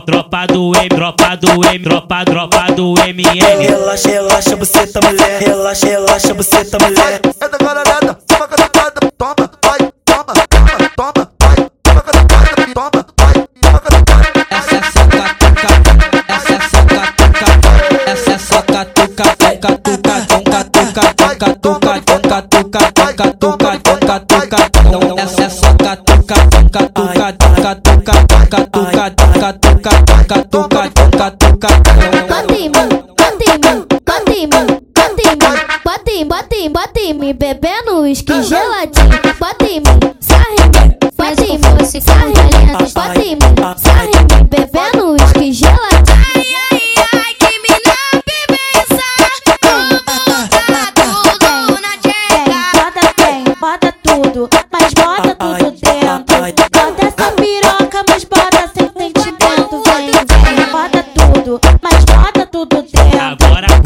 Tropa do M, tropa do M, tropa, tropa do MN. Relaxa, relaxa, você tá mulher. Relaxa, relaxa, você tá mulher. É da garalhada, toma catucada, toma, vai, toma, toma, toma, vai, toma vai, toma tom catuca, é bebendo uísque tudo dentro. Agora,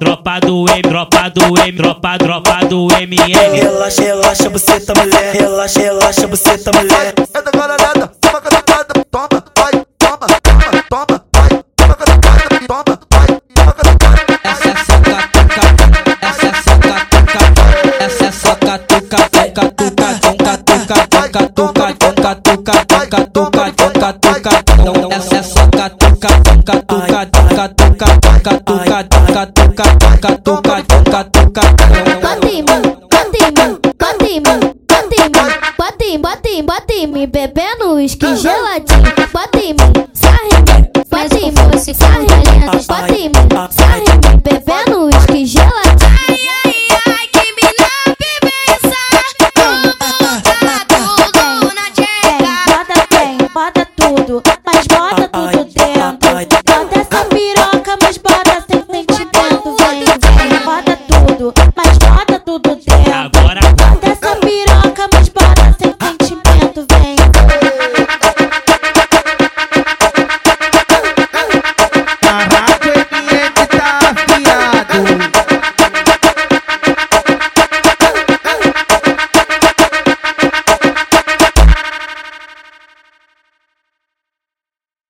tropa do M, tropa do M, tropa, tropa do MN. Relaxa, relaxa, você tá mulher. Relaxa, relaxa, você tá mulher. É da garalhada, toma catucada, toma, vai, toma, toma, toma, vai, toma catucada, toma, vai, toma catucada. essa é só catuca, essa é só catuca, essa é só catuca, catuca, catuca, catuca, catuca, catuca, tom catuca, tom essa é só catuca, tom catuca, tom catuca, Bota em mim, bebendo uísque geladinho. Bota em mim, se arrepende. Bota em mim, se arrepende. Bota bebendo uísque geladinho.